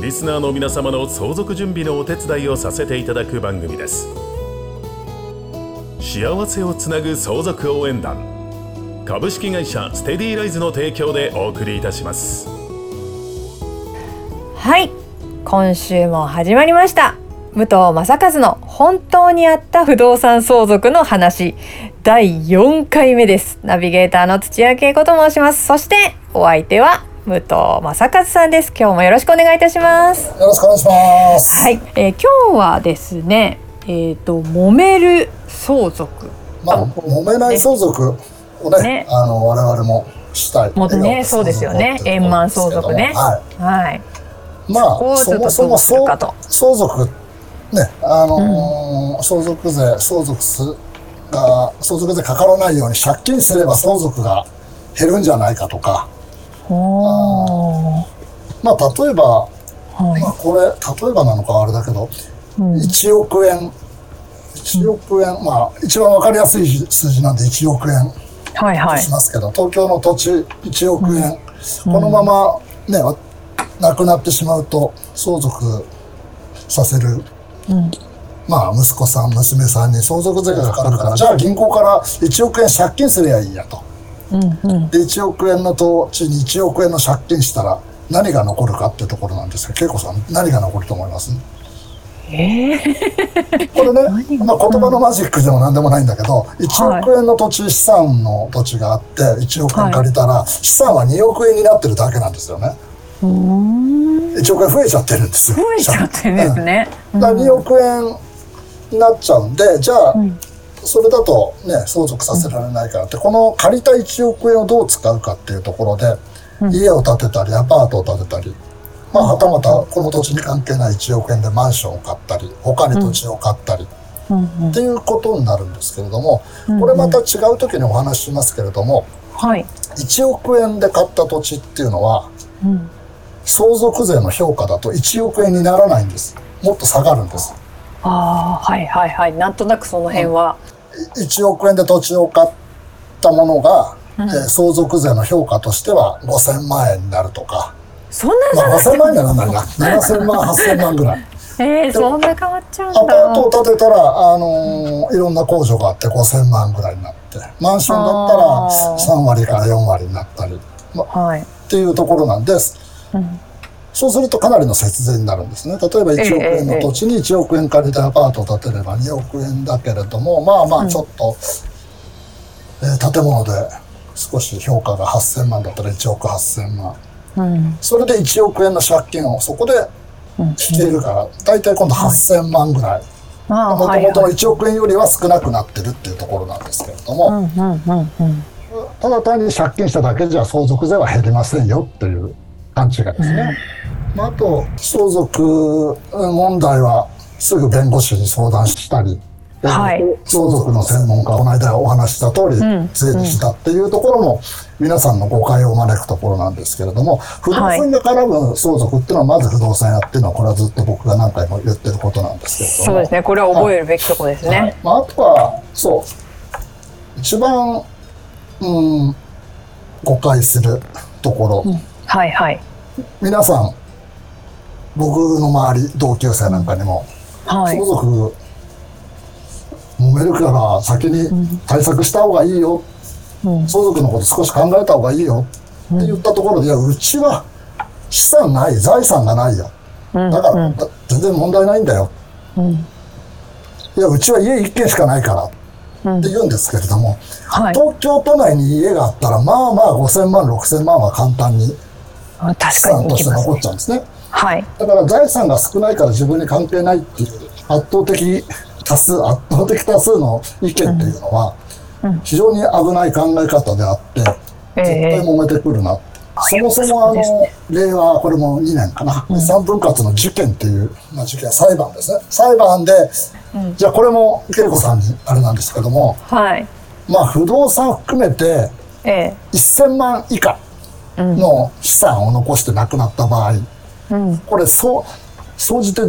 リスナーの皆様の相続準備のお手伝いをさせていただく番組です。幸せをつなぐ相続応援団。株式会社ステディライズの提供でお送りいたします。はい。今週も始まりました。武藤正和の本当にあった不動産相続の話。第4回目です。ナビゲーターの土屋恵子と申します。そしてお相手は武藤正和さんです。今日もよろしくお願いいたします。よろしくお願いします。はい、えー今日はですねえっ、と揉める相続。まあ、揉めない相続をね、ね。あの、我々もしたい。もうねそうですよね。円満相続ね。ははい。い。まあ、そもそも相相続、ね、あのー相続税、相続すが、相続税かからないように借金すれば相続が減るんじゃないかとか、まあ、例えば、はい。まあ、これ、例えばなのかあれだけど、うん。1億円、1億円、まあ、一番わかりやすい数字なんで1億円はいはい。しますけど、東京の土地1億円、このままね、わなくなってしまうと相続させる、うん。まあ、息子さん、娘さんに相続税がかかるから、じゃあ銀行から1億円借金すりゃいいやと。うんうん。で、1億円の土地に1億円の借金したら何が残るかってところなんですけど、恵子さん何が残ると思います？ええ これね、まあ、言葉のマジックでも何でもないんだけど、1億円の土地、資産の土地があって、1億円借りたら、資産は2億円になってるだけなんですよね。うーん。1億円増えちゃってるんですよ。増えちゃってるんですね。うん。だから2億円になっちゃうんで、じゃあ、んそれだとね、相続させられないからって、この借りた1億円をどう使うかっていうところで、家を建てたり、アパートを建てたり、まあ、はたまたこの土地に関係ない1億円でマンションを買ったり、他に土地を買ったり、っていうことになるんですけれども、これまた違う時にお話ししますけれども、はい。1億円で買った土地っていうのは、うん。相続税の評価だと1億円にならないんです。もっと下がるんです。ああはいはいはいなんとなくその辺は。1億円で土地を買ったものが、えー相続税の評価としては5000万円になるとか、そんなまあ、差5000万円ならないな。7000万、8000万ぐらい。えー、そんな変わっちゃうんアパートをだ。建てたら、あのーいろんな控除があって5000万ぐらいになって、マンションだったらあー3割から4割になったり、まはい。っていうところなんです。うんそうするとかなりの節税になるんですね。例えば1億円の土地に1億円借りてアパートを建てれば2億円だけれども、まあまあちょっと、えー建物で少し評価が8000万だったら1億8000万。うんそれで1億円の借金をそこでうん。しているから、大体今度8000万ぐらい。もともとのはいはい。1億円よりは少なくなってるっていうところなんですけれども、うんうんうんうん。ただ単に借金しただけじゃ相続税は減りませんよっていう勘違いですね。まあ、あと、相続問題はすぐ弁護士に相談したり、はい相続の専門家、この間お話しした通りん、税理士だっていうところも、皆さんの誤解を招くところなんですけれども、不動産が絡む相続っていうのは、まず不動産屋っていうのは、これはずっと僕が何回も言ってることなんですけれども。そうですね。これは覚えるべきとこですはいね。まあ、あとは、そう、一番、うん、誤解するところ、はいはい。皆さん、僕の周り、同級生なんかにも、はい相。続、揉めるから先に対策した方がいいよ、うん相続のこと少し考えた方がいいよって言ったところで、いや、うちは資産ない、財産がないよ。うんだから、だ全然問題ないんだよ。うんいや、うちは家一軒しかないからって言うんですけれども、はい。東京都内に家があったら、まあまあ5000万、6000万は簡単に資かに産として残っ。ちゃうんですね。はい。だから財産が少ないから自分に関係ないっていう圧倒的多数、圧倒的多数の意見っていうのは、非常に危ない考え方であって、絶ええ対揉めてくるな。そもそもあの、令和、これも2年かな、遺産分割の事件っていう、まあ、事件、裁判ですね。裁判で、じゃあこれも恵子さんにあれなんですけども、はい。まあ不動産含めてええ。1000万以下の資産を残して亡くなった場合、うん。これそう、総じて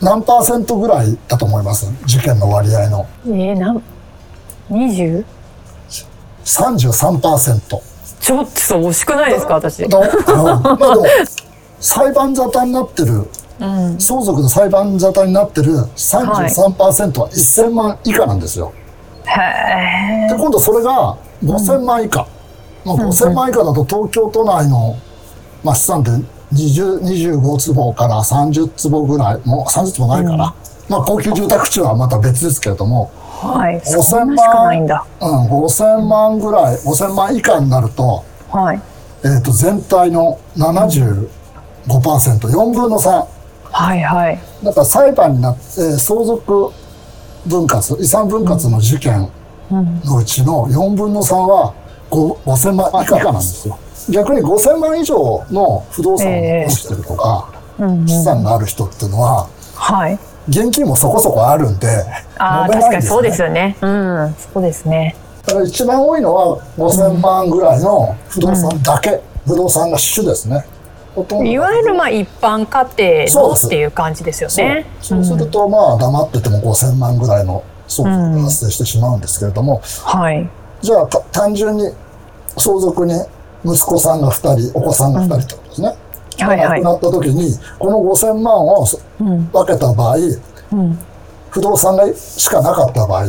何パーセントぐらいだと思います？事件の割合の。えー、なん、20? 33%。ちょっと惜しくないですか、私。のうんまあ裁判沙汰になってる、うん。相続の裁判沙汰になってる33%は1000万以下なんですよ。へえ。で今度それが5000万以下、まあ、5000万以下だと東京都内の、まあ、資産って20 25坪から30坪ぐらいもう30坪ないから、まあ高級住宅地はまた別ですけれども、はい。5000そんなしかないんだ。うん、5000万ぐらい5000万以下になると,、はい。えー、と全体の 75%4 分の3はいはい。だから裁判になって、えー相続分割遺産分割の事件のうちの4分の3は5 5000万以下なんですよ逆に5000万以上の不動産を残してるとか、うんうん。資産がある人っていうのははい。現金もそこそこあるんでああ、揉めないんです確かにそうですよね。うん。そうですね。だから一番多いのは5000万ぐらいの不動産だけ、不動産が主ですねほとんどいわゆるまあ一般家庭のっていう感じですよね。そうするとまあ黙ってても5000万ぐらいの相続が発生してしまうんですけれども、はい。じゃあた単純に相続に息子さんが2人お子さんが2人ってことですね、はいはい亡くなった時にこの5000万を。分けた場合うん。不動産がしかなかった場合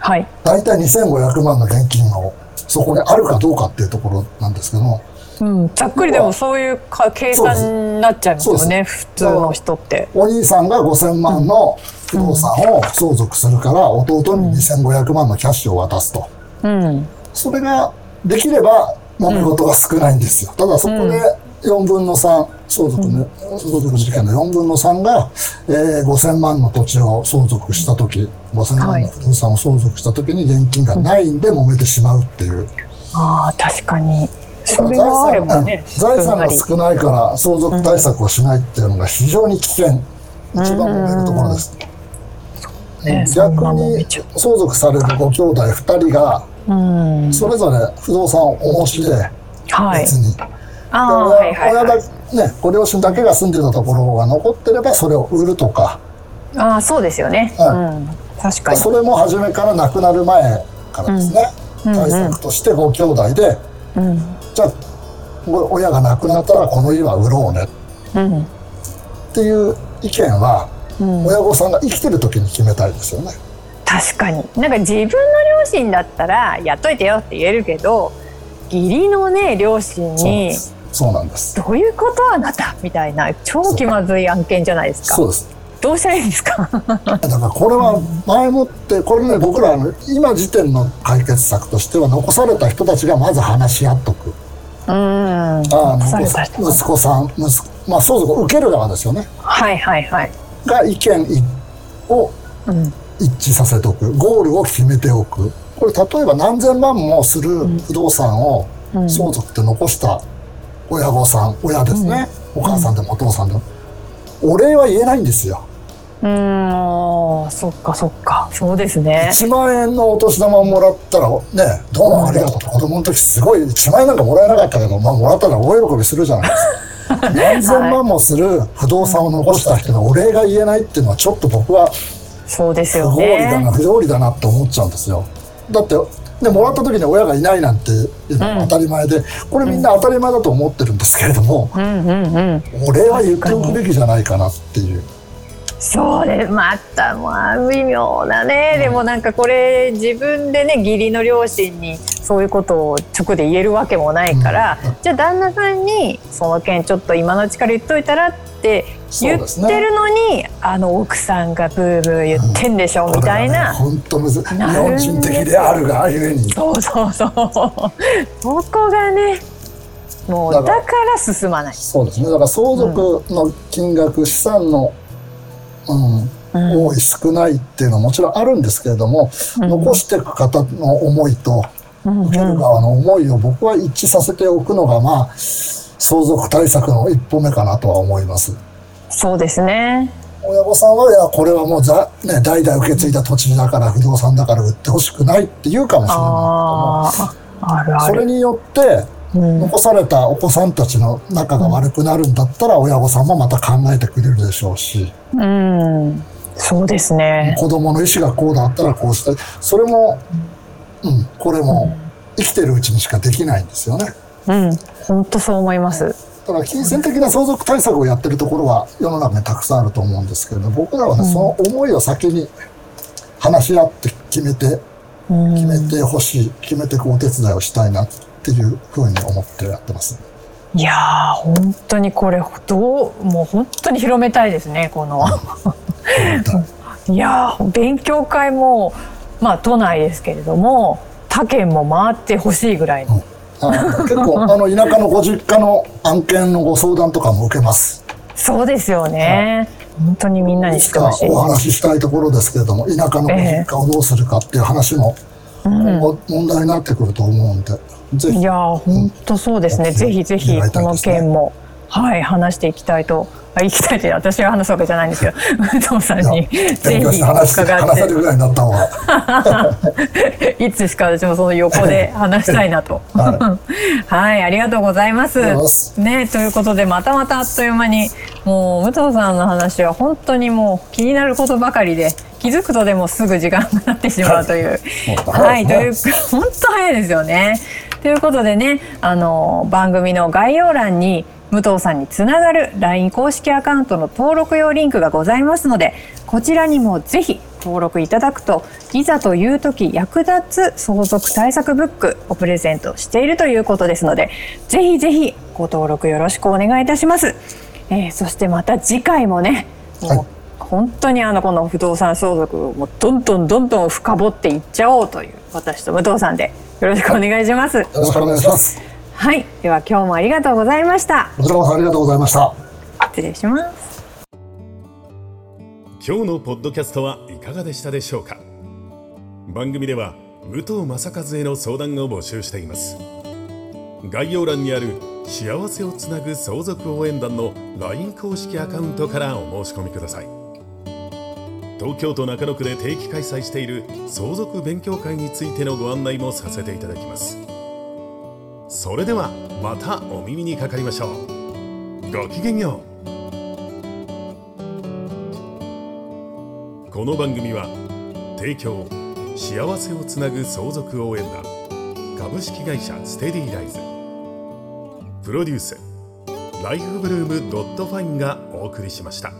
はい。大体2500万の現金をそこにあるかどうかっていうところなんですけどもうん。ざっくりでもそういうか計算になっちゃいますよね。普通の人って。お兄さんが5000万の不動産を相続するから弟に2500万のキャッシュを渡すと。うん。そそれができれば揉め事が少ないんですよ。ただそこで4分の3、相続の、相続事件の4分の3が、えー5000万の土地を相続したとき、5000万の不動産を相続したときに現金がないんで揉めてしまうっていう。ああ、確かに。それがあればね。財産が少ないから相続対策をしないっていうのが非常に危険。一番揉めるところです。逆に相続されるご兄弟2人がうん。それぞれ不動産をお持ちではい別。に、ああ、はいはい親はね、ご両親だけが住んでたところが残ってればそれを売るとかああ、そうですよね。はうん。確かに。それも初めから亡くなる前からですね、うん対策としてご兄弟でうん。じゃあご親が亡くなったらこの家は売ろうねうん。っていう意見は、うん親御さんが生きてる時に決めたいですよね。確かに。なんか自分の両親だったらやっといてよって言えるけど義理のね両親にそうなんです。どういうことあなた？みたいな超気まずい案件じゃないですか。そうです。どうしたらいいんですか？だからこれは前もってこれね僕らの今時点の解決策としては残された人たちがまず話し合っとく。うん。あ息子さん息子まあ相続を受ける側ですよね。はいはいはい、が意見をうん、一致させておく。ゴールを決めておく。これ例えば何千万もする不動産をうん。相続って残した親御さん親ですね、お母さんでもお父さんでも。お礼は言えないんですよ。うーん。そっかそっか。そうですね。1万円のお年玉をもらったらねどうもありがとう。子供の時すごい1万円なんかもらえなかったけど、まあ、もらったら大喜びするじゃないですか。何千万もする不動産を残した人のお礼が言えないっていうのはちょっと僕はそうですよ不合理だねな不条理だなって思っちゃうんですよ。だってでもらった時に親がいないなんていうのは当たり前で、これみんな当たり前だと思ってるんですけれども、うんうんうん。お礼は言っておくべきじゃないかなっていうそうですまたまあ微妙だね、でもなんかこれ自分でね義理の両親にそういうことを直で言えるわけもないから、うんじゃあ旦那さんにその件ちょっと今のうちから言っといたらって言ってるのに、あの奥さんがブーブー言ってんでしょ、みたいな。本当むずい。日本人的であるがゆえに。そうそうそう。そこがね、もうだだから進まない。そうですね。だから相続の金額、資産の、うんうん多い少ないっていうのはもちろんあるんですけれども、残していく方の思いと受ける側の思いを僕は一致させておくのが、まあ、相続対策の一歩目かなとは思います。そうですね。親御さんは、いや、これはもうざ、ね、代々受け継いだ土地だから、不動産だから売ってほしくないって言うかもしれないああ、あるけども、ある。それによって、うん、残されたお子さんたちの仲が悪くなるんだったら、親御さんもまた考えてくれるでしょうし、うん、そうですね。子供の意思がこうだったらこうして、それも、うん、これも生きてるうちにしかできないんですよね。うん、本当そう思います。だから金銭的な相続対策をやってるところは世の中にたくさんあると思うんですけれど僕らはね、その思いを先に話し合って決めてうん、決めてほしい決めてこうお手伝いをしたいなっていうふうに思ってやってます。いやー、本当にこれ、どう、もう本当に広めたいですね、この。いやー、勉強会も、まあ都内ですけれども、他県も回ってほしいぐらいの。あ結構あの田舎のご実家の案件のご相談とかも受けます。そうですよね。本当にみんなに知ってほしい。お話ししたいところですけれども田舎のご実家をどうするかっていう話も今後問題になってくると思うんで、ぜひ。いやー本当そうですね、うん。ぜひぜひこの件も、はい話していきたいとあ行きたいって私が話すわけじゃないんですけど 武藤さんにぜひて話して伺っ話せるぐらいになった方が。て いつしか私もその横で話したいなと。は はいありがとうございます。ありがとうございます。ねということでまたまたあっという間にもう武藤さんの話は本当にもう気になることばかりで気づくとでもすぐ時間が経ってしまうという、はいはい、という本当早いですよね。ということでね、あの番組の概要欄に武藤さんにつながる LINE 公式アカウントの登録用リンクがございますので、こちらにもぜひ登録いただくといざという時役立つ相続対策ブックをプレゼントしているということですので、ぜひぜひご登録よろしくお願いいたします。えーそしてまた次回もね、もうはい本当にあのこの不動産相続をもうどんどんどんどん深掘っていっちゃおうという私と武藤さんでよろしくお願いします。よろしくお願いします。はい、では今日もありがとうございました。こちらこそありがとうございました。失礼します。今日のポッドキャストはいかがでしたでしょうか番組では武藤正和への相談を募集しています概要欄にある幸せをつなぐ相続応援団の LINE 公式アカウントからお申し込みください。東京都中野区で定期開催している相続勉強会についてのご案内もさせていただきます。それではまたお耳にかかりましょう。ごきげんよう。この番組は提供幸せをつなぐ相続応援団株式会社ステディライズ。プロデュースライフブルームドットファインがお送りしました。